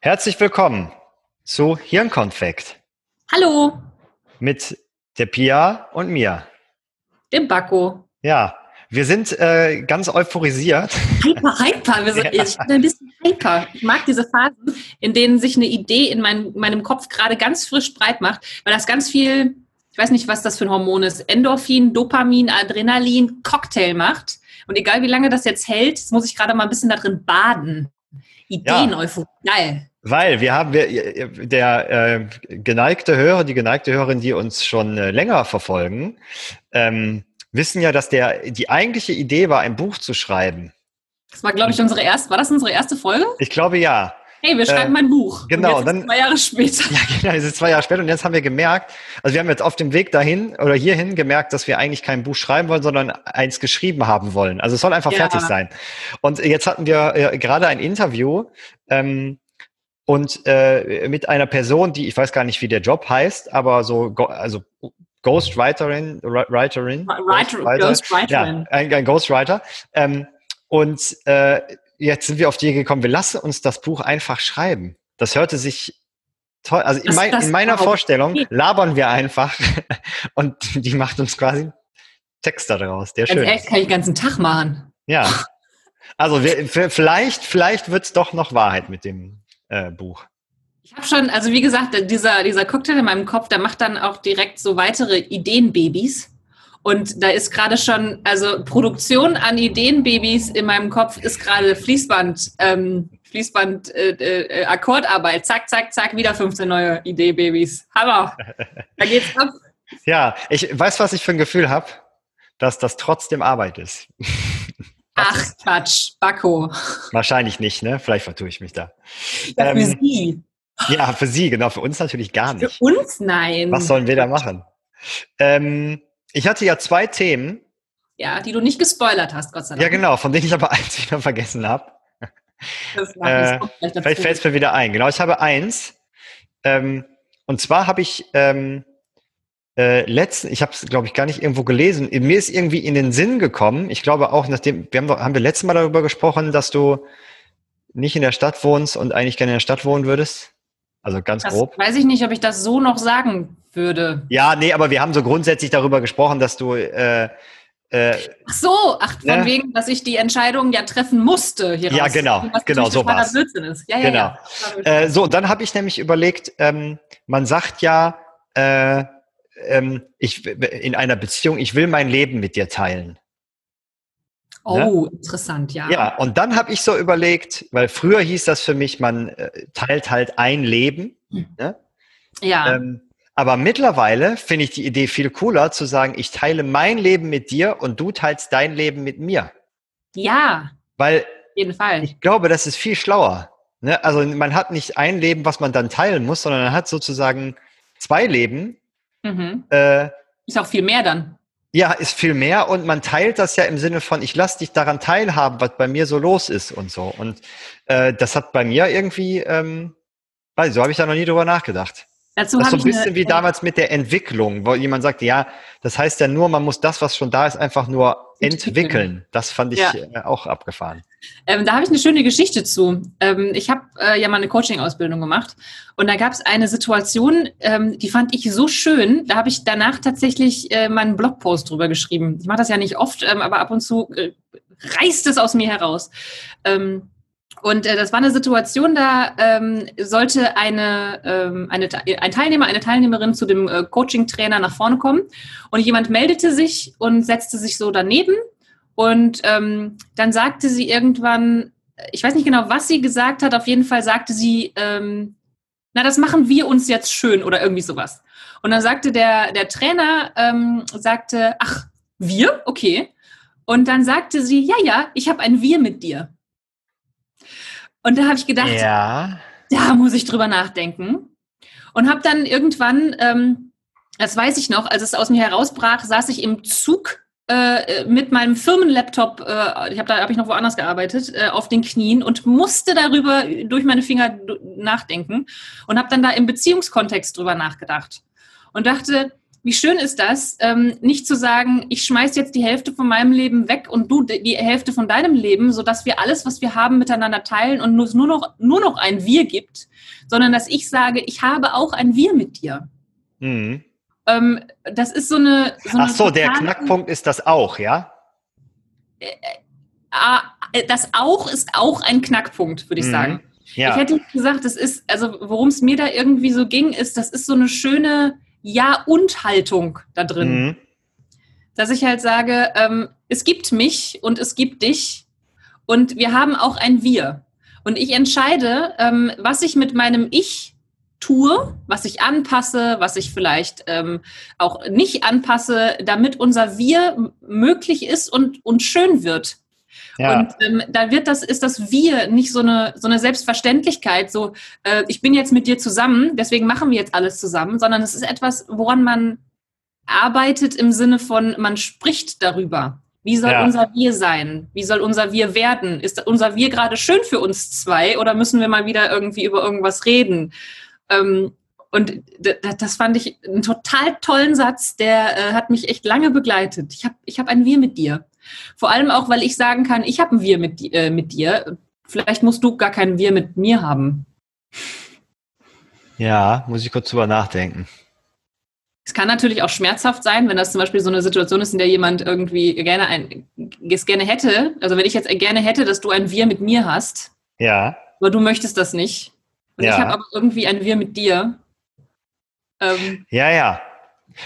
Herzlich willkommen zu Hirnkonfekt Hallo, mit der Pia und mir. dem Bakko. Ja, wir sind äh, ganz euphorisiert. Hyper, hyper. Wir sind, Ja. Ich bin ein bisschen hyper. Ich mag diese Phasen, in denen sich eine Idee in mein, meinem Kopf gerade ganz frisch breit macht, weil das ganz viel, ich weiß nicht, was das für ein Hormon ist, Endorphin, Dopamin, Adrenalin, Cocktail macht. Und egal wie lange das jetzt hält, muss ich gerade mal ein bisschen da drin baden. Ideen, Euphorie. Geil. Weil wir haben, wir, der äh, geneigte Hörer, die geneigte Hörerin, die uns schon äh, länger verfolgen, ähm, wissen ja, dass der, die eigentliche Idee war, ein Buch zu schreiben. Das war, glaube ich, unsere erste, war das unsere erste Folge? Ich glaube ja. Hey, wir schreiben ein Buch. genau, Und dann- zwei Jahre später. Ja, genau, es ist zwei Jahre später und jetzt haben wir gemerkt, also wir haben jetzt auf dem Weg dahin oder hierhin gemerkt, dass wir eigentlich kein Buch schreiben wollen, sondern eins geschrieben haben wollen. Also es soll einfach Ja. fertig sein. Und jetzt hatten wir äh, gerade ein Interview ähm, und äh, mit einer Person, die ich weiß gar nicht, wie der Job heißt, aber so also Ghostwriterin, Ri- Writerin, Writer, Ghostwriter. Ghostwriterin. Ja, ein, ein Ghostwriter. Ähm, und äh, jetzt sind wir auf die Idee gekommen, wir lassen uns das Buch einfach schreiben. Das hörte sich toll, also in, mein, in meiner Vorstellung geht. labern wir einfach und die macht uns quasi Text daraus, der Ganz schön ist. kann ich den ganzen Tag machen. Ja. Also wir, vielleicht, vielleicht wird's doch noch Wahrheit mit dem äh, Buch. Ich habe schon, also wie gesagt, dieser, dieser Cocktail in meinem Kopf, der macht dann auch direkt so weitere Ideenbabys. Und da ist gerade schon, also Produktion an Ideenbabys in meinem Kopf ist gerade Fließband, ähm, Fließband, äh, äh, Akkordarbeit. Zack, zack, zack, wieder 15 neue Ideenbabys. Hammer. Da geht's ab. Ja, ich weiß, was ich für ein Gefühl habe, dass das trotzdem Arbeit ist. Ach, Quatsch, Bakko. Wahrscheinlich nicht, ne? Vielleicht vertue ich mich da. Ja, für Ähm, Sie. Ja, für Sie, genau, für uns natürlich gar Für nicht. uns nein. Was sollen wir da machen? Ähm, ich hatte ja zwei Themen, Ja, die du nicht gespoilert hast, Gott sei Dank. ja genau, von denen ich aber eins wieder vergessen habe. Äh. Vielleicht fällt es mir wieder ein. Genau, ich habe eins. Ähm, und zwar habe ich ähm, äh, letzten, ich habe es, glaube ich, gar nicht irgendwo gelesen. Mir ist irgendwie in den Sinn gekommen. Ich glaube auch, nachdem, wir haben, haben wir letztes Mal darüber gesprochen, dass du nicht in der Stadt wohnst und eigentlich gerne in der Stadt wohnen würdest. Also ganz Das grob. weiß ich nicht, ob ich das so noch sagen würde. Ja, nee, aber wir haben so grundsätzlich darüber gesprochen, dass du äh, äh, Ach so, ach, von Ne? wegen, dass ich die Entscheidung ja treffen musste hier Ja, raus. genau, Was genau, so ist. Ja, ja, Genau. ja. Äh, so, dann habe ich nämlich überlegt, ähm, man sagt ja, äh, ähm, ich in einer Beziehung, ich will mein Leben mit dir teilen. oh, interessant, ja. Ja, und dann habe ich so überlegt, weil früher hieß das für mich, man äh, teilt halt ein Leben. Ne? Ja. Ähm, aber mittlerweile finde ich die Idee viel cooler, zu sagen, ich teile mein Leben mit dir und du teilst dein Leben mit mir. ja, Weil jeden Fall. ich glaube, das ist viel schlauer. Ne? Also man hat nicht ein Leben, was man dann teilen muss, sondern man hat sozusagen zwei Leben. Mhm. Äh, Ist auch viel mehr dann. ja, ist viel mehr und man teilt das ja im Sinne von, ich lass dich daran teilhaben, was bei mir so los ist und so. Und äh, das hat bei mir irgendwie, ähm, weiß ich, so habe ich da noch nie drüber nachgedacht. Dazu Das ist so ein bisschen eine, wie damals mit der Entwicklung, wo jemand sagt, ja, das heißt ja nur, man muss das, was schon da ist, einfach nur Entwickeln. entwickeln. Das fand ich Ja. äh, auch abgefahren. Ähm, da habe ich eine schöne Geschichte zu. Ähm, ich habe äh, ja mal eine Coaching-Ausbildung gemacht und da gab es eine Situation, ähm, die fand ich so schön. Da habe ich danach tatsächlich äh, meinen Blogpost drüber geschrieben. Ich mache das ja nicht oft, ähm, aber ab und zu äh, reißt es aus mir heraus. Ähm, und äh, das war eine Situation, da ähm, sollte eine, eine, ein Teilnehmer, eine Teilnehmerin zu dem äh, Coaching-Trainer nach vorne kommen und jemand meldete sich und setzte sich so daneben und ähm, dann sagte sie irgendwann, ich weiß nicht genau, was sie gesagt hat, auf jeden Fall sagte sie, ähm, na, das machen wir uns jetzt schön oder irgendwie sowas. Und dann sagte der, der Trainer, ähm, sagte, ach, wir? Okay. Und dann sagte sie, ja, ja, ich habe ein Wir mit dir. Und da habe ich gedacht, Ja. da muss ich drüber nachdenken. Und habe dann irgendwann, ähm, das weiß ich noch, als es aus mir herausbrach, saß ich im Zug äh, mit meinem Firmenlaptop, äh, ich habe da habe ich noch woanders gearbeitet, äh, auf den Knien und musste darüber durch meine Finger nachdenken und habe dann da im Beziehungskontext drüber nachgedacht und dachte, wie schön ist das, ähm, nicht zu sagen, ich schmeiß jetzt die Hälfte von meinem Leben weg und du die Hälfte von deinem Leben, sodass wir alles, was wir haben, miteinander teilen und es nur noch, nur noch ein Wir gibt, sondern dass ich sage, ich habe auch ein Wir mit dir. Mhm. Ähm, das ist so eine. So Ach so, der Knackpunkt ist das auch, ja? Äh, äh, das auch ist auch ein Knackpunkt, würde ich mhm. sagen. Ja. Ich hätte gesagt, das ist, also worum es mir da irgendwie so ging, ist, das ist so eine schöne Ja-und-Haltung da drin. Mhm. Dass ich halt sage, ähm, es gibt mich und es gibt dich und wir haben auch ein Wir. Und ich entscheide, ähm, was ich mit meinem Ich tue, was ich anpasse, was ich vielleicht ähm, auch nicht anpasse, damit unser Wir möglich ist und, und schön wird. Ja. Und ähm, da wird das, ist das Wir nicht so eine, so eine Selbstverständlichkeit, so äh, ich bin jetzt mit dir zusammen, deswegen machen wir jetzt alles zusammen, sondern es ist etwas, woran man arbeitet im Sinne von, man spricht darüber. Wie soll ja. unser Wir sein? Wie soll unser Wir werden? Ist unser Wir gerade schön für uns zwei oder müssen wir mal wieder irgendwie über irgendwas reden? Ähm, und das fand ich einen total tollen Satz, der äh, hat mich echt lange begleitet. Ich habe ich hab ein Wir mit dir. Vor allem auch, weil ich sagen kann, ich habe ein Wir mit, äh, mit dir. Vielleicht musst du gar kein Wir mit mir haben. Ja, muss ich kurz drüber nachdenken. Es kann natürlich auch schmerzhaft sein, wenn das zum Beispiel so eine Situation ist, in der jemand irgendwie gerne ein, es gerne hätte. Also wenn ich jetzt gerne hätte, dass du ein Wir mit mir hast. Ja. Aber du möchtest das nicht. Und ja. ich habe aber irgendwie ein Wir mit dir. Ähm, ja, ja.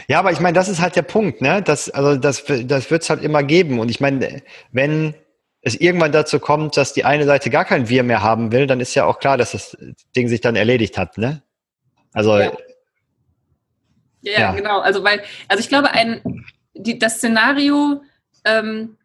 Ja, aber ich meine, das ist halt der Punkt, ne? Das, also das, das wird es halt immer geben. Und ich meine, wenn es irgendwann dazu kommt, dass die eine Seite gar kein Wir mehr haben will, dann ist ja auch klar, dass das Ding sich dann erledigt hat, ne? Also. Ja, ja, ja. genau. Also weil, also ich glaube, ein die, das Szenario, ähm,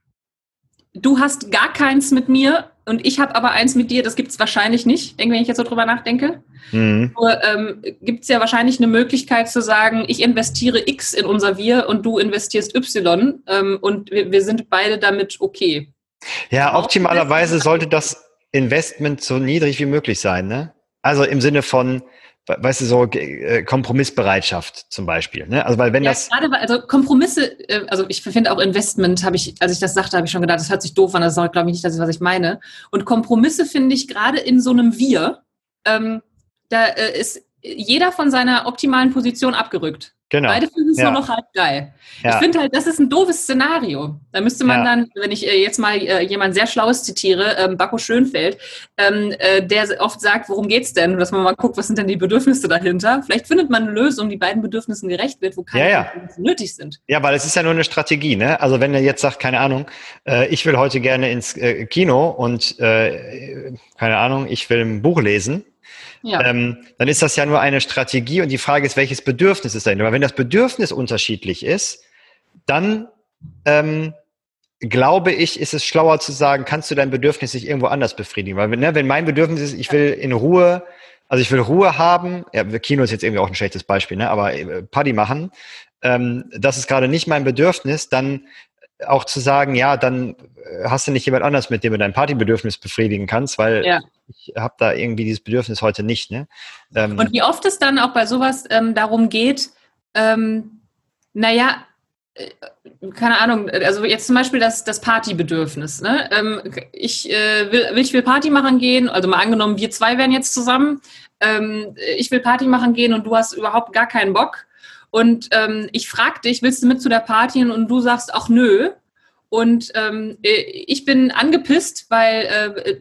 du hast gar keins mit mir und ich habe aber eins mit dir, das gibt es wahrscheinlich nicht, wenn ich jetzt so drüber nachdenke. Mhm. Nur ähm, gibt es ja wahrscheinlich eine Möglichkeit zu sagen, ich investiere X in unser Wir und du investierst Y ähm, und wir, wir sind beide damit okay. Ja, optimalerweise sollte das Investment so niedrig wie möglich sein, ne? Also im Sinne von, weißt du, so äh, Kompromissbereitschaft zum Beispiel. Ne? Also weil wenn ja, das gerade, also Kompromisse, äh, also ich finde auch Investment, habe ich, als ich das sagte, habe ich schon gedacht, das hört sich doof an, das ist glaube ich nicht das, was ich meine. Und Kompromisse finde ich gerade in so einem Wir, ähm, da äh, ist jeder von seiner optimalen Position abgerückt. Genau. Beide finden es ja. nur noch halb geil. Ja. Ich finde halt, das ist ein doofes Szenario. Da müsste man ja. dann, wenn ich äh, jetzt mal äh, jemand sehr Schlaues zitiere, ähm, Bacco Schönfeld, ähm, äh, der oft sagt, worum geht's denn? Dass man mal guckt, was sind denn die Bedürfnisse dahinter? Vielleicht findet man eine Lösung, die beiden Bedürfnissen gerecht wird, wo keine nötig sind. Ja, weil es ist ja nur eine Strategie. Ne? Also wenn er jetzt sagt, keine Ahnung, äh, ich will heute gerne ins äh, Kino und keine Ahnung, ich will ein Buch lesen, ja. ähm, dann ist das ja nur eine Strategie und die Frage ist, welches Bedürfnis ist dahinter? Weil wenn das Bedürfnis unterschiedlich ist, dann ähm, glaube ich, ist es schlauer zu sagen, kannst du dein Bedürfnis nicht irgendwo anders befriedigen? Weil ne, wenn mein Bedürfnis ist, ich will in Ruhe, also ich will Ruhe haben, ja, Kino ist jetzt irgendwie auch ein schlechtes Beispiel, ne, aber äh, Party machen, ähm, das ist gerade nicht mein Bedürfnis, dann auch zu sagen, ja, dann äh, hast du nicht jemand anders, mit dem du dein Partybedürfnis befriedigen kannst, weil ja. ich habe da irgendwie dieses Bedürfnis heute nicht. Ne? Ähm, und wie oft es dann auch bei sowas ähm, darum geht, ähm, naja, äh, keine Ahnung, also jetzt zum Beispiel das, das Partybedürfnis. Ne? Ähm, ich, äh, will, will, ich will Party machen gehen, also mal angenommen, wir zwei wären jetzt zusammen. Ähm, ich will Party machen gehen und du hast überhaupt gar keinen Bock und ähm, ich frage dich, willst du mit zu der Party? Und du sagst, ach nö. Und ähm, äh, ich bin angepisst, weil äh,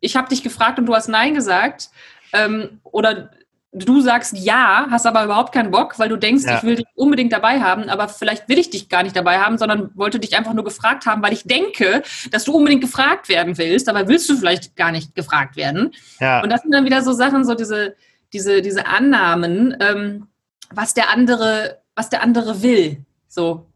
ich habe dich gefragt und du hast Nein gesagt. Ähm, oder du sagst ja, hast aber überhaupt keinen Bock, weil du denkst, ja. ich will dich unbedingt dabei haben, aber vielleicht will ich dich gar nicht dabei haben, sondern wollte dich einfach nur gefragt haben, weil ich denke, dass du unbedingt gefragt werden willst, aber willst du vielleicht gar nicht gefragt werden. Ja. Und das sind dann wieder so Sachen, so diese, diese, diese Annahmen, ähm, was der andere, was der andere will. So,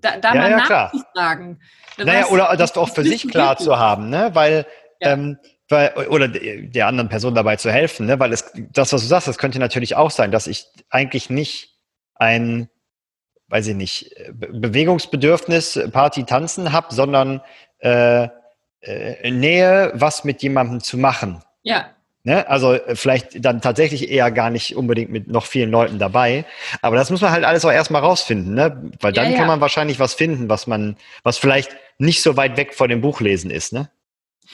da, da ja, mal ja, nachzufragen. Naja, oder das auch für sich klar zu haben, ne? Weil, ja. ähm, weil, oder der anderen Person dabei zu helfen, ne? Weil es, das, was du sagst, das könnte natürlich auch sein, dass ich eigentlich nicht ein, weiß ich nicht, Bewegungsbedürfnis, Party, Tanzen habe, sondern äh, äh, Nähe, was mit jemandem zu machen. Ja. Ne? Also äh, vielleicht dann tatsächlich eher gar nicht unbedingt mit noch vielen Leuten dabei. Aber das muss man halt alles auch erstmal rausfinden, ne? Weil dann Ja, ja. kann man wahrscheinlich was finden, was man, was vielleicht nicht so weit weg von dem Buchlesen ist, ne?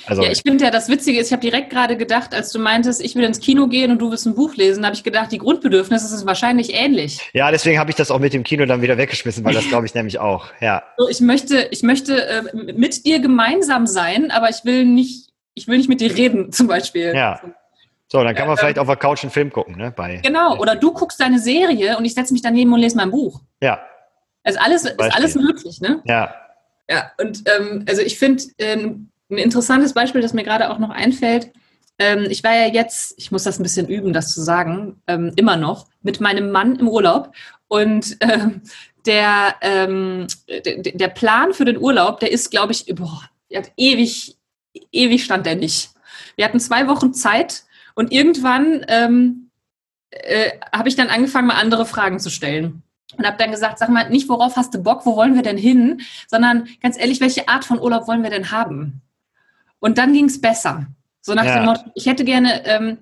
Also Ja, ich finde ja, das Witzige ist, ich habe direkt gerade gedacht, als du meintest, ich will ins Kino gehen und du willst ein Buch lesen, habe ich gedacht, die Grundbedürfnisse sind wahrscheinlich ähnlich. ja, deswegen habe ich das auch mit dem Kino dann wieder weggeschmissen, weil das glaube ich nämlich auch. Ja. So, ich möchte, ich möchte äh, mit dir gemeinsam sein, aber ich will nicht, ich will nicht mit dir reden, zum Beispiel. Ja. So, dann kann man vielleicht auf der Couch einen Film gucken, ne? Bei, Genau. Oder du guckst deine Serie und ich setze mich daneben und lese mein Buch. ja, Also alles ist alles möglich, ne? ja, Ja, und ähm, also ich finde ähm, ein interessantes Beispiel, das mir gerade auch noch einfällt. Ähm, ich war ja jetzt, ich muss das ein bisschen üben, das zu sagen, ähm, immer noch, mit meinem Mann im Urlaub. Und ähm, der, ähm, der, der Plan für den Urlaub, der ist, glaube ich, boah, der hat ewig, ewig stand der nicht. Wir hatten zwei Wochen Zeit und irgendwann ähm, äh, habe ich dann angefangen, mal andere Fragen zu stellen. Und habe dann gesagt, sag mal, nicht worauf hast du Bock, wo wollen wir denn hin, sondern ganz ehrlich, welche Art von Urlaub wollen wir denn haben? Und dann ging es besser. So nach Ja. dem Motto, ich hätte gerne, ähm,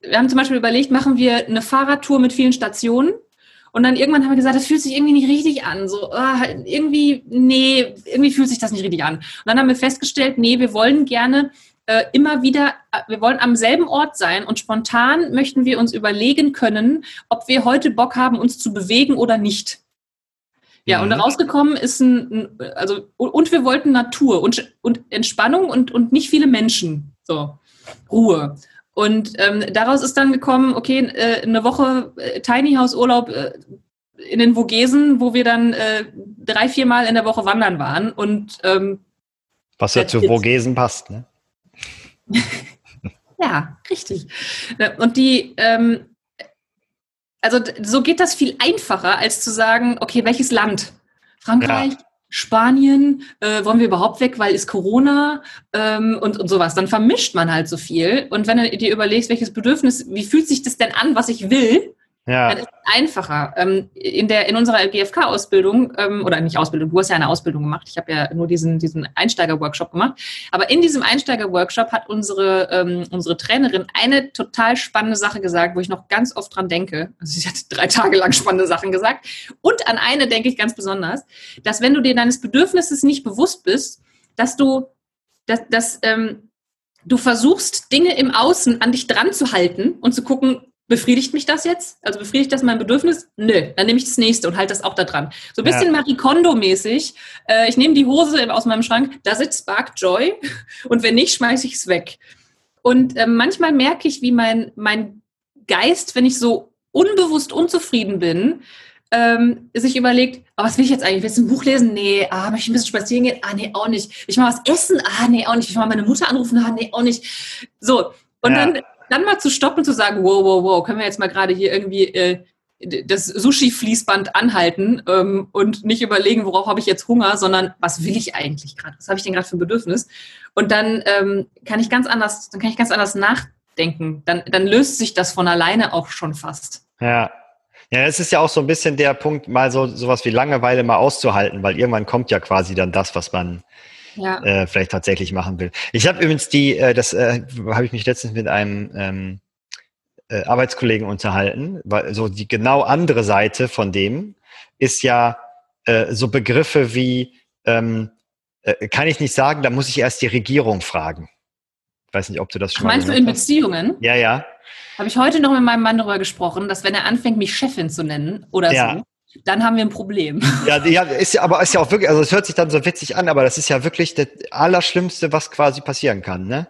wir haben zum Beispiel überlegt, machen wir eine Fahrradtour mit vielen Stationen? Und dann irgendwann haben wir gesagt, das fühlt sich irgendwie nicht richtig an. So, ah, irgendwie, nee, irgendwie fühlt sich das nicht richtig an. Und dann haben wir festgestellt, nee, wir wollen gerne äh, immer wieder, äh, wir wollen am selben Ort sein und spontan möchten wir uns überlegen können, ob wir heute Bock haben, uns zu bewegen oder nicht. Ja, und Mhm. rausgekommen ist ein, ein also, und wir wollten Natur und, und Entspannung und, und nicht viele Menschen. So, Ruhe. Und ähm, daraus ist dann gekommen, okay, äh, eine Woche äh, Tiny House Urlaub äh, in den Vogesen, wo wir dann äh, drei, viermal in der Woche wandern waren. Und ähm, was ja zu. Vogesen passt, ne? Ja, richtig. Ne, Und die, ähm, also so geht das viel einfacher, als zu sagen, okay, welches Land? Frankreich, Spanien, äh, wollen wir überhaupt weg, weil ist Corona ähm, und, und sowas. Dann vermischt man halt so viel. Und wenn du dir überlegst, welches Bedürfnis, wie fühlt sich das denn an, was ich will, Ja, dann ist es einfacher. Ähm, in, der, in unserer GFK-Ausbildung, ähm, oder nicht Ausbildung, du hast ja eine Ausbildung gemacht, ich habe ja nur diesen, diesen Einsteiger-Workshop gemacht, aber in diesem Einsteiger-Workshop hat unsere, ähm, unsere Trainerin eine total spannende Sache gesagt, wo ich noch ganz oft dran denke. Also sie hat drei Tage lang spannende Sachen gesagt. Und an eine denke ich ganz besonders, dass wenn du dir deines Bedürfnisses nicht bewusst bist, dass du, dass, dass ähm, du versuchst, Dinge im Außen an dich dran zu halten und zu gucken, befriedigt mich das jetzt? Also befriedigt das mein Bedürfnis? Nö, dann nehme ich das nächste und halte das auch da dran. So ein Ja. bisschen Marie Kondo-mäßig. Äh, ich nehme die Hose aus meinem Schrank, does it spark joy? Und wenn nicht, schmeiße ich es weg. Und äh, manchmal merke ich, wie mein, mein Geist, wenn ich so unbewusst unzufrieden bin, ähm, sich überlegt, oh, was will ich jetzt eigentlich? Willst du ein Buch lesen? Nee, ah, möchte ich ein bisschen spazieren gehen? Ah, nee, auch nicht. Ich mal was essen? Ah, nee, auch nicht. Ich mal meine Mutter anrufen? Ah, nee, auch nicht. So. Und Ja. dann, dann mal zu stoppen, zu sagen, wow, wow, wow, können wir jetzt mal gerade hier irgendwie äh, das Sushi-Fließband anhalten ähm, und nicht überlegen, worauf habe ich jetzt Hunger, sondern was will ich eigentlich gerade? Was habe ich denn gerade für ein Bedürfnis? Und dann ähm, kann ich ganz anders, dann kann ich ganz anders nachdenken. Dann, dann löst sich das von alleine auch schon fast. ja. Ja, es ist ja auch so ein bisschen der Punkt, mal so sowas wie Langeweile mal auszuhalten, weil irgendwann kommt ja quasi dann das, was man Ja. äh, vielleicht tatsächlich machen will. Ich habe übrigens die, äh, das äh, habe ich mich letztens mit einem ähm, äh, Arbeitskollegen unterhalten, weil so die genau andere Seite von dem ist ja äh, so Begriffe wie ähm, äh, kann ich nicht sagen, da muss ich erst die Regierung fragen. Ich weiß nicht, ob du das schon mal Meinst du gehört in hast. Beziehungen? Ja, ja. Habe ich heute noch mit meinem Mann darüber gesprochen, dass wenn er anfängt, mich Chefin zu nennen oder Ja. so, dann haben wir ein Problem. Ja, ja, ist ja, aber ist ja auch wirklich, also es hört sich dann so witzig an, aber das ist ja wirklich das Allerschlimmste, was quasi passieren kann, ne?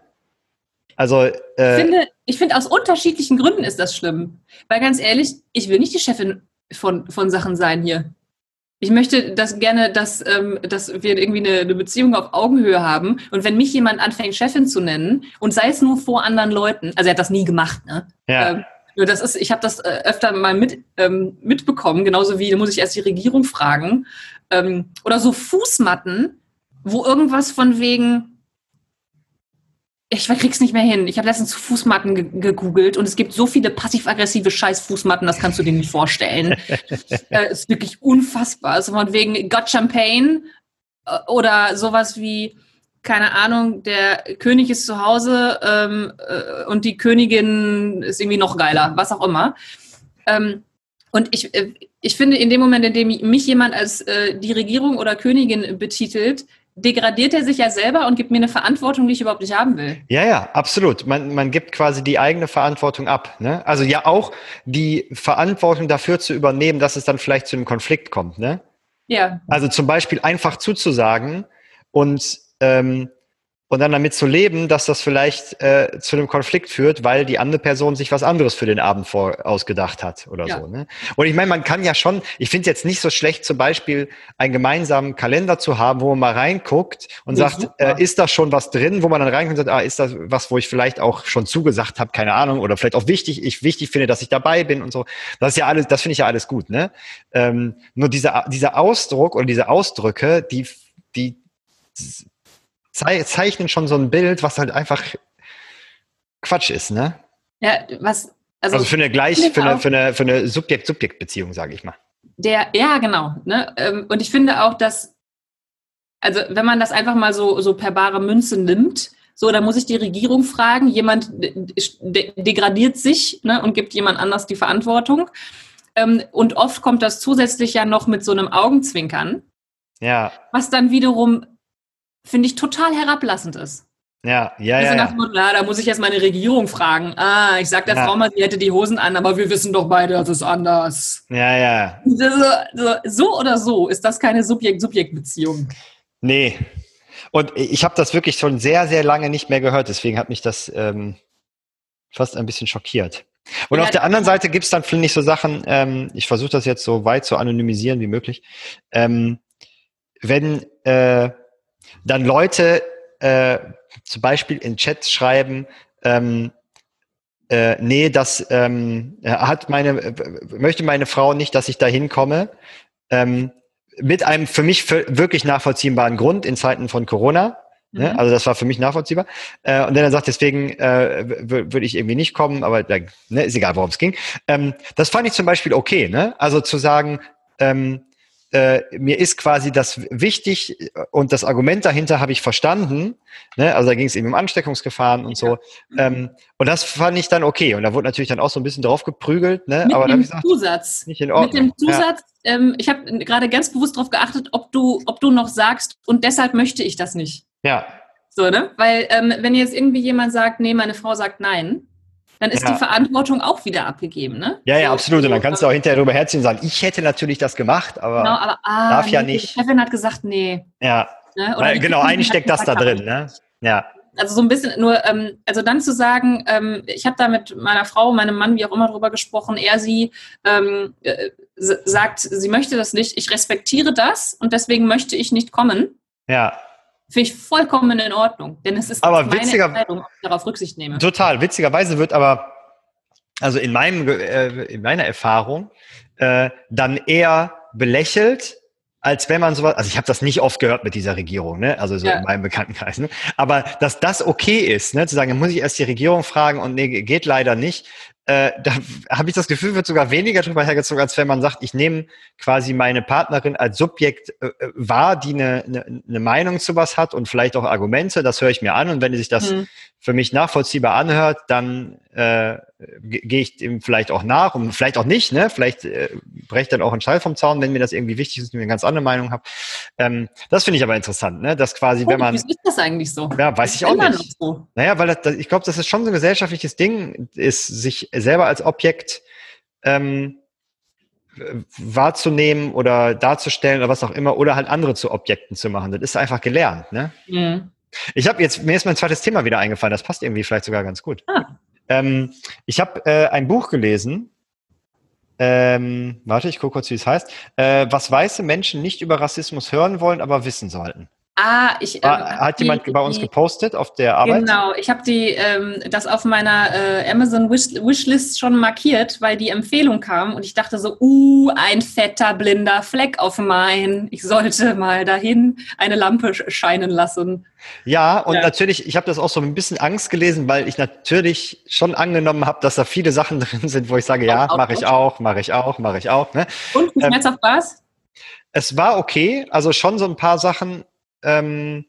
Also, Ich äh, finde, ich finde, aus unterschiedlichen Gründen ist das schlimm. Weil ganz ehrlich, ich will nicht die Chefin von, von Sachen sein hier. Ich möchte das gerne, dass, ähm, dass wir irgendwie eine, eine Beziehung auf Augenhöhe haben. Und wenn mich jemand anfängt, Chefin zu nennen, und sei es nur vor anderen Leuten, also er hat das nie gemacht, ne? ja, Ähm, nur das ist, ich habe das äh, öfter mal mit, ähm, mitbekommen, genauso wie, da muss ich erst die Regierung fragen. Ähm, oder so Fußmatten, wo irgendwas von wegen, ich krieg's nicht mehr hin. Ich habe letztens Fußmatten ge gegoogelt und es gibt so viele passiv-aggressive Scheiß-Fußmatten, das kannst du dir nicht vorstellen. äh, ist wirklich unfassbar. Also von wegen Got Champagne äh, oder sowas wie keine Ahnung, der König ist zu Hause ähm, äh, und die Königin ist irgendwie noch geiler, was auch immer. Ähm, und ich, äh, ich finde, in dem Moment, in dem mich jemand als äh, die Regierung oder Königin betitelt, degradiert er sich ja selber und gibt mir eine Verantwortung, die ich überhaupt nicht haben will. Ja, ja, absolut. Man, man gibt quasi die eigene Verantwortung ab. Ne? Also ja auch die Verantwortung dafür zu übernehmen, dass es dann vielleicht zu einem Konflikt kommt. Ne? Ja. Also zum Beispiel einfach zuzusagen und ähm, und dann damit zu leben, dass das vielleicht äh, zu einem Konflikt führt, weil die andere Person sich was anderes für den Abend vor ausgedacht hat oder ja. so. Ne? Und ich meine, man kann ja schon, ich finde es jetzt nicht so schlecht, zum Beispiel einen gemeinsamen Kalender zu haben, wo man mal reinguckt und ja, sagt, äh, ist da schon was drin, wo man dann reinkommt und sagt, ah, ist das was, wo ich vielleicht auch schon zugesagt habe, keine Ahnung, oder vielleicht auch wichtig, ich wichtig finde, dass ich dabei bin und so. Das ist ja alles, das finde ich ja alles gut. Ne? Ähm, nur dieser, dieser Ausdruck oder diese Ausdrücke, die, die zeichnen schon so ein Bild, was halt einfach Quatsch ist, ne? Ja, was. Also, also für eine Gleich, für eine, für eine, für eine Subjekt-Subjekt-Beziehung, sage ich mal. Der, ja, genau. Ne? Ähm, und ich finde auch, dass, also wenn man das einfach mal so, so per bare Münze nimmt, so, dann muss ich die Regierung fragen, jemand degradiert sich ne, und gibt jemand anders die Verantwortung. Ähm, und oft kommt das zusätzlich ja noch mit so einem Augenzwinkern. Ja. Was dann wiederum finde ich total herablassend ist. Ja, ja, also ja. Ja. Na, da muss ich jetzt meine Regierung fragen. Ah, ich sag der ja. Frau mal, sie hätte die Hosen an, aber wir wissen doch beide, das ist anders. Ja, ja. So, so, so oder so ist das keine Subjekt-Subjekt-Beziehung. Nee. Und ich habe das wirklich schon sehr, sehr lange nicht mehr gehört. Deswegen hat mich das ähm, fast ein bisschen schockiert. Und ja, auf der anderen Seite gibt es dann, finde ich, so Sachen, ähm, ich versuche das jetzt so weit zu anonymisieren wie möglich. Ähm, wenn äh, dann Leute äh, zum Beispiel in Chats schreiben, ähm, äh, nee, das ähm, hat meine, möchte meine Frau nicht, dass ich da hinkomme. Ähm, mit einem für mich für wirklich nachvollziehbaren Grund in Zeiten von Corona. Ne? Mhm. Also das war für mich nachvollziehbar. Äh, und dann er sagt, deswegen äh, würde ich irgendwie nicht kommen, aber ne, ist egal, worum es ging. Ähm, das fand ich zum Beispiel okay. Ne? Also zu sagen, ähm, äh, mir ist quasi das wichtig und das Argument dahinter habe ich verstanden. Ne? Also da ging es eben um Ansteckungsgefahren und so. Ja. Ähm, und das fand ich dann okay. Und da wurde natürlich dann auch so ein bisschen drauf geprügelt. Ne? Mit Aber dem gesagt, Zusatz. Nicht in Ordnung. Mit dem Zusatz, ja. ähm, ich habe gerade ganz bewusst darauf geachtet, ob du, ob du noch sagst, und deshalb möchte ich das nicht. Ja. So, ne? Weil ähm, wenn jetzt irgendwie jemand sagt, nee, meine Frau sagt nein, dann ist ja. die Verantwortung auch wieder abgegeben, ne? Ja, ja, absolut. Und dann kannst du auch hinterher darüber herziehen und sagen, ich hätte natürlich das gemacht, aber, genau, aber ah, darf ja nicht. Kevin hat gesagt, nee. Ja. Ne? Weil, genau, eigentlich steckt das da drin, ne? Ja. Also so ein bisschen nur, ähm, also dann zu sagen, ähm, ich habe da mit meiner Frau, meinem Mann, wie auch immer drüber gesprochen, er sie ähm, äh, sagt, sie möchte das nicht, ich respektiere das und deswegen möchte ich nicht kommen. Ja. Finde ich vollkommen in Ordnung, denn es ist aber meine witziger, Entscheidung, ob ich darauf Rücksicht nehme. Total. Witzigerweise wird aber, also in, meinem, äh, in meiner Erfahrung, äh, dann eher belächelt, als wenn man sowas, also ich habe das nicht oft gehört mit dieser Regierung, ne? also so ja. in meinem Bekanntenkreis, ne? aber dass das okay ist, ne? zu sagen, dann muss ich erst die Regierung fragen und nee, geht leider nicht, äh, da habe ich das Gefühl, wird sogar weniger drüber hergezogen, als wenn man sagt, ich nehme quasi meine Partnerin als Subjekt äh, äh, wahr, die eine, eine, eine Meinung zu was hat und vielleicht auch Argumente, das höre ich mir an und wenn sich das mhm. für mich nachvollziehbar anhört, dann äh, gehe ich dem vielleicht auch nach und vielleicht auch nicht, ne? Vielleicht äh, breche dann auch einen Schall vom Zaun, wenn mir das irgendwie wichtig ist und ich eine ganz andere Meinung habe. Ähm, das finde ich aber interessant, ne? Dass quasi, oh, wenn man. Wie ist das eigentlich so? Ja, weiß ich auch nicht. So. Naja, weil das, ich glaube, dass es schon so ein gesellschaftliches Ding ist, sich selber als Objekt ähm, wahrzunehmen oder darzustellen oder was auch immer, oder halt andere zu Objekten zu machen. Das ist einfach gelernt, ne? Mhm. Ich habe jetzt, mir ist mein zweites Thema wieder eingefallen, das passt irgendwie vielleicht sogar ganz gut. Ah. Ähm, ich habe äh, ein Buch gelesen. Ähm, warte, ich gucke kurz, wie es heißt. Äh, was weiße Menschen nicht über Rassismus hören wollen, aber wissen sollten. Ah, ich. Ähm, hat die, jemand bei uns gepostet auf der Arbeit? Genau, ich habe die ähm, das auf meiner äh, Amazon Wish Wishlist schon markiert, weil die Empfehlung kam und ich dachte so, uh, ein fetter blinder Fleck auf mein. Ich sollte mal dahin eine Lampe scheinen lassen. Ja, und ja. natürlich, ich habe das auch so ein bisschen Angst gelesen, weil ich natürlich schon angenommen habe, dass da viele Sachen drin sind, wo ich sage, ja, mache ich auch, mache ich auch, mache ich auch. Ne? Und wie ähm, auf was? Es war okay, also schon so ein paar Sachen ähm,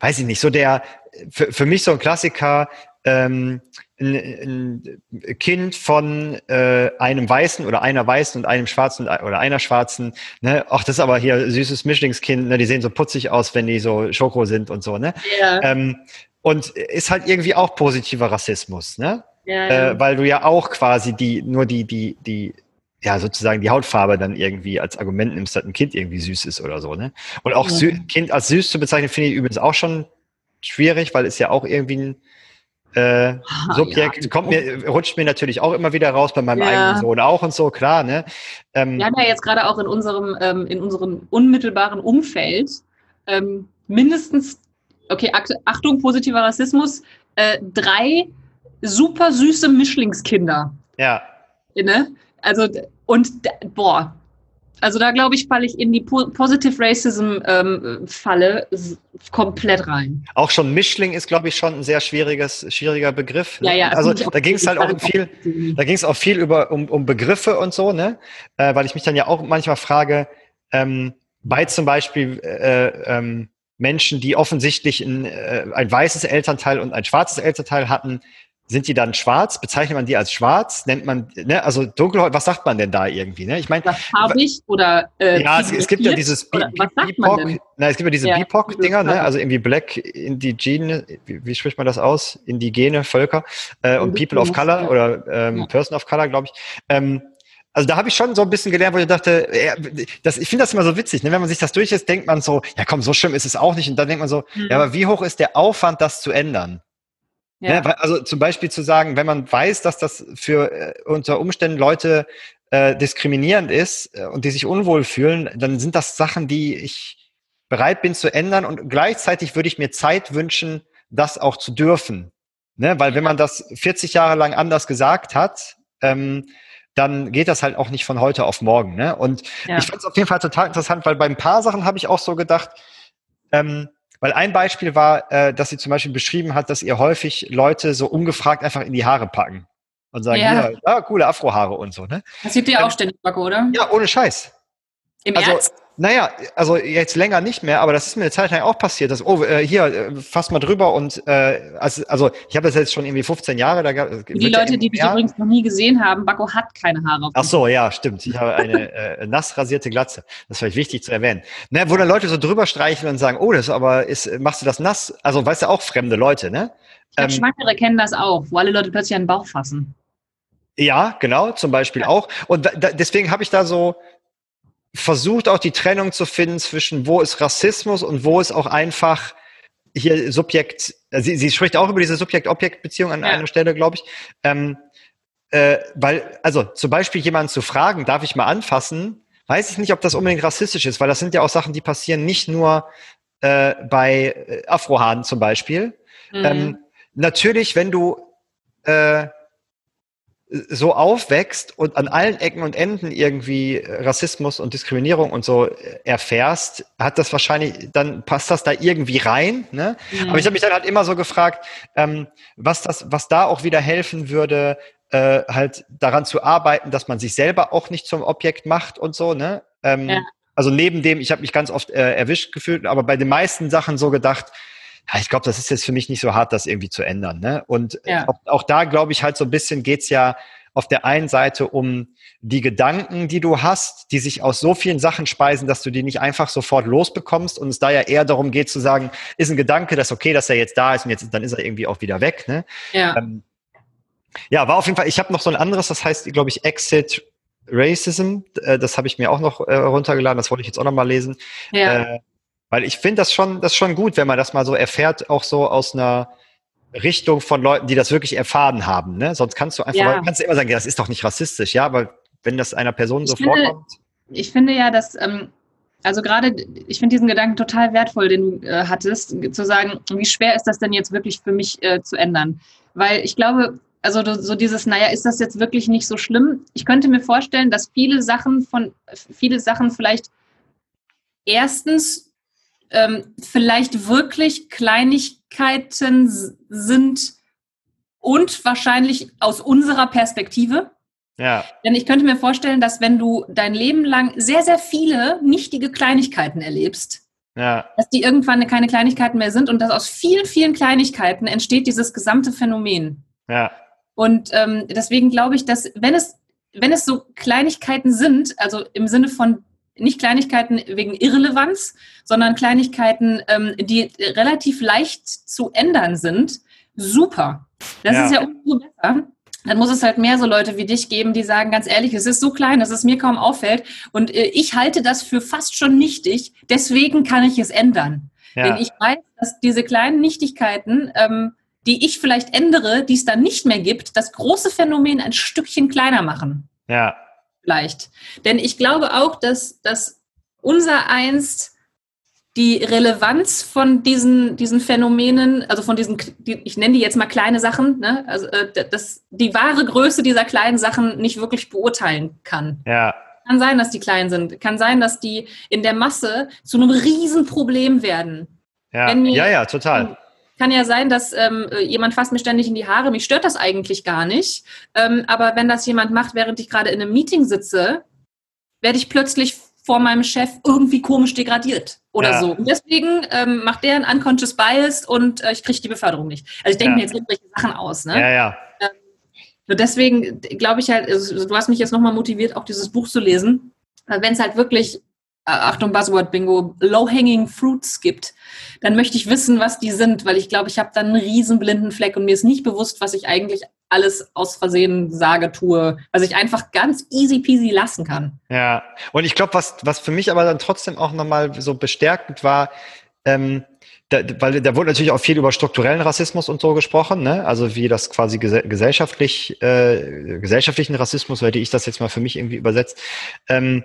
weiß ich nicht, so der, für, für mich so ein Klassiker, ähm, ein, ein Kind von äh, einem Weißen oder einer Weißen und einem Schwarzen oder einer Schwarzen, ne, ach, das ist aber hier süßes Mischlingskind, ne, die sehen so putzig aus, wenn die so Schoko sind und so, ne? Ja. Ähm, und ist halt irgendwie auch positiver Rassismus, ne? Ja, ja. Äh, weil du ja auch quasi die, nur die, die, die, ja, sozusagen die Hautfarbe dann irgendwie als Argument nimmst, dass ein Kind irgendwie süß ist oder so, ne? Und auch ja. Kind als süß zu bezeichnen, finde ich übrigens auch schon schwierig, weil es ja auch irgendwie ein äh, ah, Subjekt, ja. kommt mir, rutscht mir natürlich auch immer wieder raus, bei meinem ja. eigenen Sohn auch und so, klar, ne? Ähm, Wir haben ja jetzt gerade auch in unserem, ähm, in unserem unmittelbaren Umfeld ähm, mindestens, okay, Achtung, positiver Rassismus, äh, drei super süße Mischlingskinder. Ja. Ne? Also, und boah, also da glaube ich, falle ich in die Positive Racism ähm, Falle komplett rein. Auch schon Mischling ist, glaube ich, schon ein sehr schwieriges, schwieriger Begriff. Ne? Ja, ja. Also da ging es halt auch viel, da ging es auch viel über um, um Begriffe und so, ne? Äh, weil ich mich dann ja auch manchmal frage, ähm, bei zum Beispiel äh, ähm, Menschen, die offensichtlich ein, äh, ein weißes Elternteil und ein schwarzes Elternteil hatten, sind die dann schwarz? Bezeichnet man die als schwarz? Nennt man, ne, also dunkelhäutig, was sagt man denn da irgendwie? Ne? Ich meine, farbig oder äh, Ja, es, es, gibt ja dieses BIPOC, na, es gibt ja diese ja, BIPOC-Dinger, ne? also irgendwie Black Indigene, wie, wie, spricht man das aus? Indigene Völker äh, und People of Color oder ähm, ja. Person of Color, glaube ich. Ähm, also da habe ich schon so ein bisschen gelernt, wo ich dachte, ja, das, ich finde das immer so witzig, ne? wenn man sich das durchlässt, denkt man so, ja komm, so schlimm ist es auch nicht. Und dann denkt man so, mhm. ja, aber wie hoch ist der Aufwand, das zu ändern? Ja. Ne? Also zum Beispiel zu sagen, wenn man weiß, dass das für äh, unter Umständen Leute äh, diskriminierend ist äh, und die sich unwohl fühlen, dann sind das Sachen, die ich bereit bin zu ändern und gleichzeitig würde ich mir Zeit wünschen, das auch zu dürfen. Ne? Weil wenn man das 40 Jahre lang anders gesagt hat, ähm, dann geht das halt auch nicht von heute auf morgen. Ne? Und ja. ich fand es auf jeden Fall total interessant, weil bei ein paar Sachen habe ich auch so gedacht, ähm, weil ein Beispiel war, äh, dass sie zum Beispiel beschrieben hat, dass ihr häufig Leute so ungefragt einfach in die Haare packen und sagen, ja, ja ah, coole Afrohaare und so. Ne? Das sieht dir ähm, auch ständig, Marco, oder? Ja, ohne Scheiß. Im also, Ernst? Naja, also jetzt länger nicht mehr, aber das ist mir eine Zeit lang auch passiert, dass, oh, äh, hier, äh, fass mal drüber und äh, also, also ich habe das jetzt schon irgendwie 15 Jahre. Da gab, die Leute, die dich übrigens noch nie gesehen haben, Bacco hat keine Haare. Ach so, ja, stimmt. Ich habe eine äh, nass rasierte Glatze. Das ist vielleicht wichtig zu erwähnen. Ne, wo dann Leute so drüber streichen und sagen, oh, das aber ist, machst du das nass? Also weißt du auch fremde Leute, ne? Ähm, Schwangere kennen das auch, wo alle Leute plötzlich den Bauch fassen. Ja, genau, zum Beispiel ja. auch. Und da, deswegen habe ich da so, versucht auch die Trennung zu finden zwischen wo ist Rassismus und wo ist auch einfach hier Subjekt, sie, sie spricht auch über diese Subjekt-Objekt-Beziehung an ja. einer Stelle, glaube ich. Ähm, äh, weil, also zum Beispiel jemanden zu fragen, darf ich mal anfassen, weiß ich nicht, ob das unbedingt rassistisch ist, weil das sind ja auch Sachen, die passieren nicht nur äh, bei äh, Afrohaaren zum Beispiel. Mhm. Ähm, natürlich, wenn du äh, so aufwächst und an allen Ecken und Enden irgendwie Rassismus und Diskriminierung und so erfährst, hat das wahrscheinlich, dann passt das da irgendwie rein. Ne? Mhm. Aber ich habe mich dann halt immer so gefragt, ähm, was das, was da auch wieder helfen würde, äh, halt daran zu arbeiten, dass man sich selber auch nicht zum Objekt macht und so. Ne? Ähm, ja. Also neben dem, ich habe mich ganz oft äh, erwischt gefühlt, aber bei den meisten Sachen so gedacht, ja, ich glaube, das ist jetzt für mich nicht so hart, das irgendwie zu ändern. Ne? Und ja. auch, auch, da, glaube ich, halt so ein bisschen geht's ja auf der einen Seite um die Gedanken, die du hast, die sich aus so vielen Sachen speisen, dass du die nicht einfach sofort losbekommst und es da ja eher darum geht zu sagen, ist ein Gedanke, das ist okay, dass er jetzt da ist und jetzt dann ist er irgendwie auch wieder weg. Ne? Ja. Ähm, ja, war auf jeden Fall, ich habe noch so ein anderes, das heißt, glaube ich, Exit Racism. Äh, das habe ich mir auch noch äh, runtergeladen, das wollte ich jetzt auch noch mal lesen. Ja. Weil ich finde das schon, das schon gut, wenn man das mal so erfährt, auch so aus einer Richtung von Leuten, die das wirklich erfahren haben. Ne? Sonst kannst du einfach, ja. kannst du immer sagen, das ist doch nicht rassistisch, ja, aber wenn das einer Person ich so finde, vorkommt. Ich finde ja, dass, ähm, also gerade, ich finde diesen Gedanken total wertvoll, den du äh, hattest, zu sagen, wie schwer ist das denn jetzt wirklich für mich äh, zu ändern? Weil ich glaube, also so dieses, naja, ist das jetzt wirklich nicht so schlimm? Ich könnte mir vorstellen, dass viele Sachen von, viele Sachen vielleicht erstens ähm, vielleicht wirklich Kleinigkeiten sind und wahrscheinlich aus unserer Perspektive. Ja. Denn ich könnte mir vorstellen, dass wenn du dein Leben lang sehr, sehr viele nichtige Kleinigkeiten erlebst, Ja. Dass die irgendwann keine Kleinigkeiten mehr sind und dass aus vielen, vielen Kleinigkeiten entsteht dieses gesamte Phänomen. Ja. Und ähm, deswegen glaube ich, dass wenn es, wenn es so Kleinigkeiten sind, also im Sinne von nicht Kleinigkeiten wegen Irrelevanz, sondern Kleinigkeiten, ähm, die relativ leicht zu ändern sind, super. Das ja. ist ja umso besser. Dann muss es halt mehr so Leute wie dich geben, die sagen, ganz ehrlich, es ist so klein, dass es mir kaum auffällt. Und äh, ich halte das für fast schon nichtig. Deswegen kann ich es ändern. Ja. Denn ich weiß, dass diese kleinen Nichtigkeiten, ähm, die ich vielleicht ändere, die es dann nicht mehr gibt, das große Phänomen ein Stückchen kleiner machen. Ja, vielleicht. Denn ich glaube auch, dass, dass unser einst die Relevanz von diesen, diesen Phänomenen, also von diesen, die, ich nenne die jetzt mal kleine Sachen, ne? also äh, das, die wahre Größe dieser kleinen Sachen nicht wirklich beurteilen kann. Ja. Kann sein, dass die klein sind. Kann sein, dass die in der Masse zu einem Riesenproblem werden. Ja, ja, ja, total kann ja sein, dass ähm, jemand fasst mir ständig in die Haare. Mich stört das eigentlich gar nicht. Ähm, aber wenn das jemand macht, während ich gerade in einem Meeting sitze, werde ich plötzlich vor meinem Chef irgendwie komisch degradiert oder ja. so. Und deswegen ähm, macht der ein unconscious bias und äh, ich kriege die Beförderung nicht. Also ich denke ja. mir jetzt irgendwelche Sachen aus. Ne? Ja, ja. Ähm, deswegen glaube ich halt, also, du hast mich jetzt nochmal motiviert, auch dieses Buch zu lesen. Wenn es halt wirklich Achtung, Buzzword-Bingo, Low-Hanging Fruits gibt, dann möchte ich wissen, was die sind, weil ich glaube, ich habe dann einen riesen blinden Fleck und mir ist nicht bewusst, was ich eigentlich alles aus Versehen sage, tue, was ich einfach ganz easy peasy lassen kann. Ja, und ich glaube, was, was für mich aber dann trotzdem auch nochmal so bestärkend war, ähm, da, weil da wurde natürlich auch viel über strukturellen Rassismus und so gesprochen, ne? also wie das quasi gesellschaftlich, äh, gesellschaftlichen Rassismus, hätte ich das jetzt mal für mich irgendwie übersetzt. Ähm,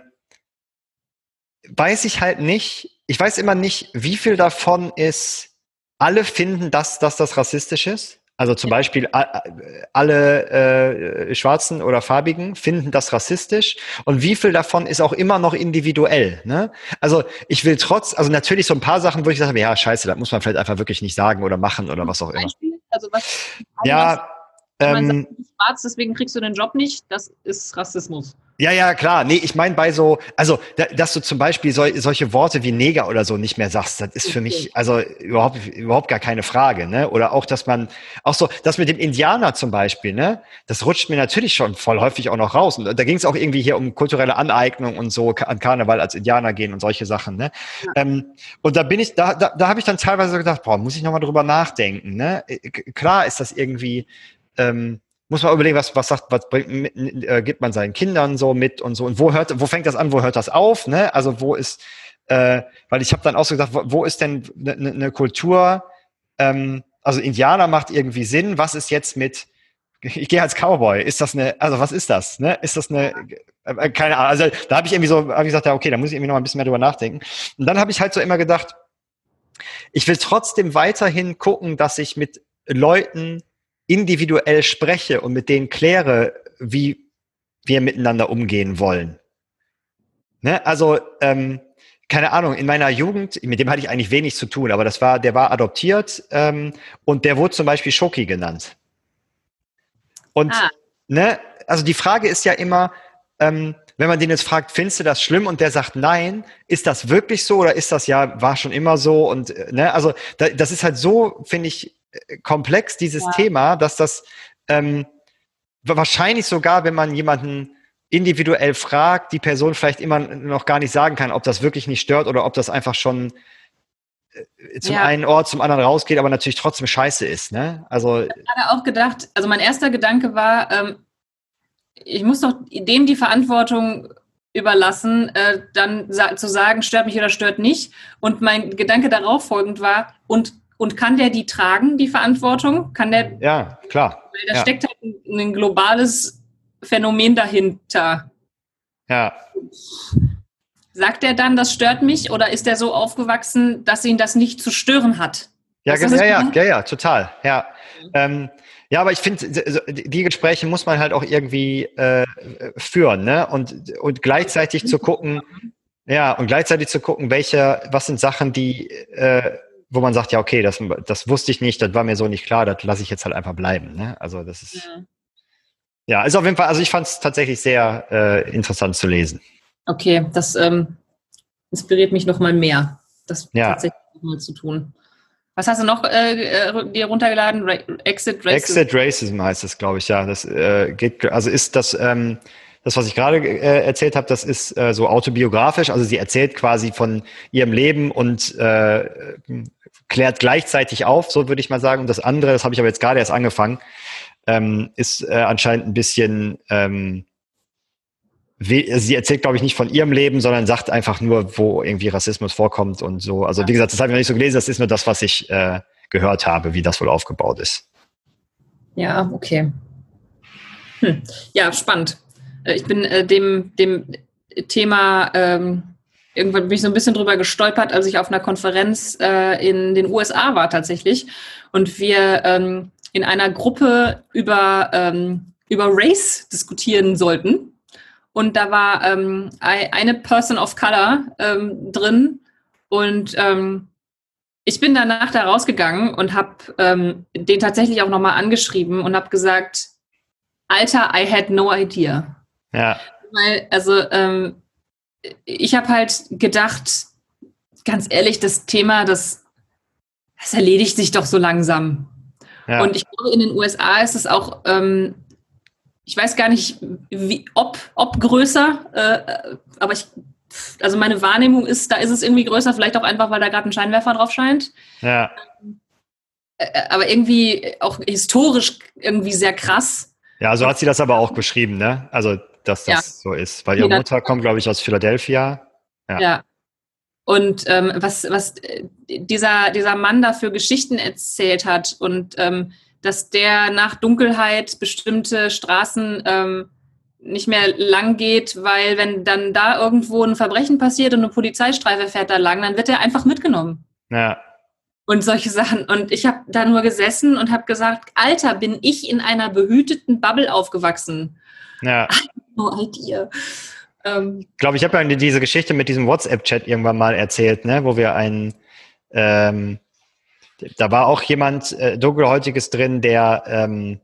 weiß ich halt nicht, ich weiß immer nicht, wie viel davon ist, alle finden, dass, dass das rassistisch ist. Also zum Beispiel alle äh, Schwarzen oder Farbigen finden das rassistisch und wie viel davon ist auch immer noch individuell. Ne? Also ich will trotz, also natürlich so ein paar Sachen, wo ich sage, ja scheiße, das muss man vielleicht einfach wirklich nicht sagen oder machen oder was auch immer. Also was, ja, was, ähm, schwarz, deswegen kriegst du den Job nicht, das ist Rassismus. Ja, ja, klar. Nee, ich meine bei so, also, da, dass du zum Beispiel sol solche Worte wie Neger oder so nicht mehr sagst, das ist für mich also überhaupt, überhaupt gar keine Frage, ne? Oder auch, dass man, auch so, das mit dem Indianer zum Beispiel, ne? Das rutscht mir natürlich schon voll häufig auch noch raus. Und da ging es auch irgendwie hier um kulturelle Aneignung und so, an Karneval als Indianer gehen und solche Sachen, ne? Ja. Ähm, und da bin ich, da, da, da habe ich dann teilweise gedacht, boah, muss ich nochmal drüber nachdenken, ne? Äh, klar ist das irgendwie, ähm, muss man überlegen, was, was sagt, was bringt, äh, gibt man seinen Kindern so mit und so und wo hört, wo fängt das an, wo hört das auf, ne? Also wo ist, äh, weil ich habe dann auch so gesagt, wo, wo ist denn eine ne, ne Kultur, ähm, also Indianer macht irgendwie Sinn, was ist jetzt mit, ich gehe als Cowboy, ist das eine, also was ist das, ne? Ist das eine, äh, keine Ahnung, also da habe ich irgendwie so, habe ich gesagt, ja, okay, da muss ich irgendwie noch ein bisschen mehr drüber nachdenken. Und dann habe ich halt so immer gedacht, ich will trotzdem weiterhin gucken, dass ich mit Leuten individuell spreche und mit denen kläre, wie wir miteinander umgehen wollen. Ne? Also, ähm, keine Ahnung, in meiner Jugend, mit dem hatte ich eigentlich wenig zu tun, aber das war, der war adoptiert ähm, und der wurde zum Beispiel Schoki genannt. Und ah. ne, also die Frage ist ja immer, ähm, wenn man den jetzt fragt, findest du das schlimm und der sagt nein, ist das wirklich so oder ist das ja, war schon immer so und äh, ne, also da, das ist halt so, finde ich, komplex, dieses ja. Thema, dass das ähm, wahrscheinlich sogar, wenn man jemanden individuell fragt, die Person vielleicht immer noch gar nicht sagen kann, ob das wirklich nicht stört oder ob das einfach schon äh, zum ja. einen Ort zum anderen rausgeht, aber natürlich trotzdem scheiße ist. Ne? Also ich habe auch gedacht, also mein erster Gedanke war, ähm, ich muss doch dem die Verantwortung überlassen, äh, dann sa zu sagen, stört mich oder stört nicht. Und mein Gedanke darauf folgend war, und und kann der die tragen, die Verantwortung? Kann der? Ja, klar. Weil da ja. steckt halt ein, ein, globales Phänomen dahinter. Ja. Sagt er dann, das stört mich, oder ist er so aufgewachsen, dass ihn das nicht zu stören hat? Ja, ja, ja, ja, ja, total. Ja. Ähm, ja, aber ich finde, die Gespräche muss man halt auch irgendwie äh, führen, ne? Und, und gleichzeitig zu gucken, ja, und gleichzeitig zu gucken, welche, was sind Sachen, die äh, wo man sagt, ja, okay, das, das wusste ich nicht, das war mir so nicht klar, das lasse ich jetzt halt einfach bleiben. Ne? Also das ist, ja. ja, ist auf jeden Fall, also ich fand es tatsächlich sehr äh, interessant zu lesen. Okay, das ähm, inspiriert mich nochmal mehr. das Ja. tatsächlich mal zu tun. Was hast du noch äh, äh, dir runtergeladen? Ra Exit Racism. Exit Racism heißt es, glaube ich, ja. Das äh, geht, also ist das, ähm, das, was ich gerade äh, erzählt habe, das ist äh, so autobiografisch. Also sie erzählt quasi von ihrem Leben und äh, klärt gleichzeitig auf, so würde ich mal sagen. Und das andere, das habe ich aber jetzt gerade erst angefangen, ähm, ist äh, anscheinend ein bisschen, ähm, sie erzählt, glaube ich, nicht von ihrem Leben, sondern sagt einfach nur, wo irgendwie Rassismus vorkommt und so. Also wie gesagt, das habe ich noch nicht so gelesen, das ist nur das, was ich äh, gehört habe, wie das wohl aufgebaut ist. Ja, okay. Hm. Ja, spannend. Äh, Ich bin äh, dem, dem Thema ähm, irgendwann bin ich so ein bisschen drüber gestolpert, als ich auf einer Konferenz äh, in den USA war tatsächlich und wir ähm, in einer Gruppe über, ähm, über Race diskutieren sollten. Und da war ähm, ei- eine Person of Color ähm, drin und ähm, ich bin danach da rausgegangen und habe ähm, den tatsächlich auch nochmal angeschrieben und habe gesagt, Alter, I had no idea. Ja, Weil, also, ähm, ich habe halt gedacht, ganz ehrlich, das Thema, das, das erledigt sich doch so langsam. ja. Und ich glaube, in den USA ist es auch, ähm, ich weiß gar nicht, wie, ob, ob größer, äh, aber ich, also meine Wahrnehmung ist, da ist es irgendwie größer, vielleicht auch einfach, weil da gerade ein Scheinwerfer drauf scheint. ja. Äh, aber irgendwie auch historisch irgendwie sehr krass. Ja, so hat sie das aber auch beschrieben, ne? Also, dass das Ja. so ist. Weil ihre Mutter kommt, glaube ich, aus Philadelphia. Ja. Ja. Und ähm, was, was äh, dieser, dieser Mann da für Geschichten erzählt hat und ähm, dass der nach Dunkelheit bestimmte Straßen ähm, nicht mehr lang geht, weil wenn dann da irgendwo ein Verbrechen passiert und eine Polizeistreife fährt da lang, dann wird er einfach mitgenommen. Ja, Und solche Sachen. Und ich habe da nur gesessen und habe gesagt, Alter, bin ich in einer behüteten Bubble aufgewachsen. ja. No idea. Ähm, Ich glaube, ich habe ja diese Geschichte mit diesem WhatsApp-Chat irgendwann mal erzählt, ne? Wo wir einen, ähm, da war auch jemand äh, Dunkelhäutiges drin, der, ähm,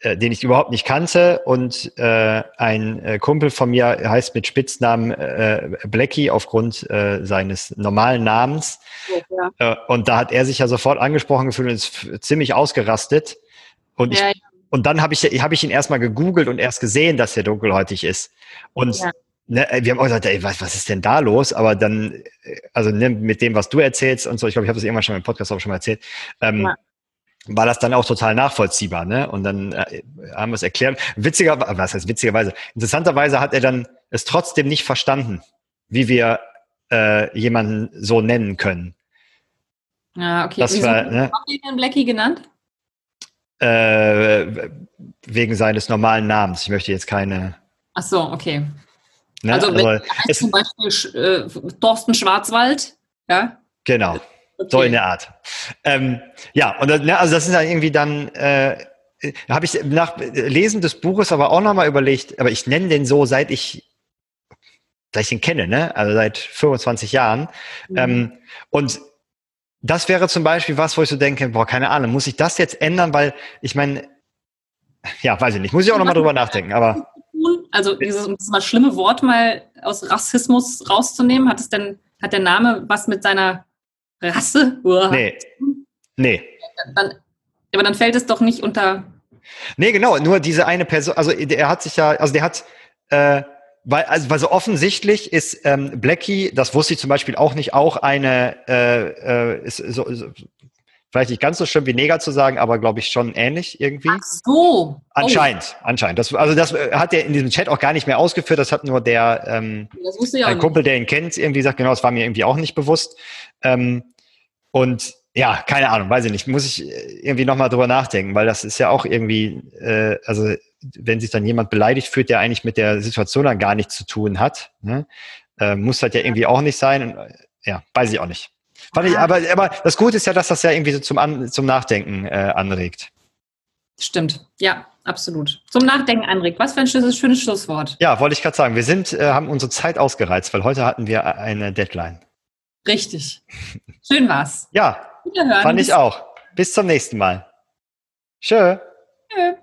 äh, den ich überhaupt nicht kannte und äh, ein äh, Kumpel von mir heißt mit Spitznamen äh, Blackie aufgrund äh, seines normalen Namens. ja. Äh, und da hat er sich ja sofort angesprochen gefühlt und ist ziemlich ausgerastet. Und ich Ja, und dann habe ich, hab ich ihn erstmal gegoogelt und erst gesehen, dass er dunkelhäutig ist. Und Ja. ne, wir haben auch gesagt, ey, was, was ist denn da los? Aber dann, äh, also ne, mit dem, was du erzählst und so, ich glaube, ich habe das irgendwann schon im Podcast auch schon mal erzählt, ähm, Ja. war das dann auch total nachvollziehbar. Ne? Und dann äh, haben wir es erklärt. Witziger, was heißt witzigerweise? Interessanterweise hat er dann es trotzdem nicht verstanden, wie wir äh, jemanden so nennen können. Ja, okay. Das war, ne? habt ihr den Blackie genannt? Äh, wegen seines normalen Namens. Ich möchte jetzt keine. Ach so, okay. Ne? Also, wenn Also, heißt zum Beispiel äh, Thorsten Schwarzwald, ja? genau. Okay. So in der Art. Ähm, ja, und dann, ne, also das ist dann irgendwie dann, äh, habe ich nach Lesen des Buches aber auch nochmal überlegt, aber ich nenne den so, seit ich, seit ich den kenne, ne? Also seit 25 Jahren. Mhm. Ähm, und das wäre zum Beispiel was, wo ich so denke, boah, keine Ahnung, muss ich das jetzt ändern, weil ich meine, ja, weiß ich nicht, muss ich auch nochmal drüber nachdenken, aber Also dieses, um das mal schlimme Wort mal aus Rassismus rauszunehmen, hat es denn, hat der Name was mit seiner Rasse? Uah. nee, nee. Dann, aber dann fällt es doch nicht unter. Nee, genau, nur diese eine Person, also er hat sich ja, also der hat, äh, weil, also, weil so offensichtlich ist ähm, Blackie, das wusste ich zum Beispiel auch nicht, auch eine, äh, äh, ist so, so, vielleicht nicht ganz so schlimm wie Neger zu sagen, aber glaube ich schon ähnlich irgendwie. Ach so. Anscheinend, anscheinend. Das, also das äh, hat er in diesem Chat auch gar nicht mehr ausgeführt, das hat nur der, ähm, Oh, ein. Kumpel, der ihn kennt, irgendwie sagt, genau, das war mir irgendwie auch nicht bewusst. Ähm, und ja, keine Ahnung, weiß ich nicht, muss ich äh, irgendwie nochmal drüber nachdenken, weil das ist ja auch irgendwie, äh, also wenn sich dann jemand beleidigt fühlt, der eigentlich mit der Situation dann gar nichts zu tun hat, ne? äh, muss halt ja irgendwie auch nicht sein. Und, äh, ja, weiß ich auch nicht. Ich, aber, aber das Gute ist ja, dass das ja irgendwie so zum, An zum Nachdenken äh, anregt. Stimmt. Ja, absolut. Zum Nachdenken anregt. Was für ein schönes, schönes Schlusswort. Ja, wollte ich gerade sagen. Wir sind, äh, haben unsere Zeit ausgereizt, weil heute hatten wir eine Deadline. Richtig. Schön war's. Ja, Wiederhören. fand ich auch. Bis zum nächsten Mal. Tschö. Tschö.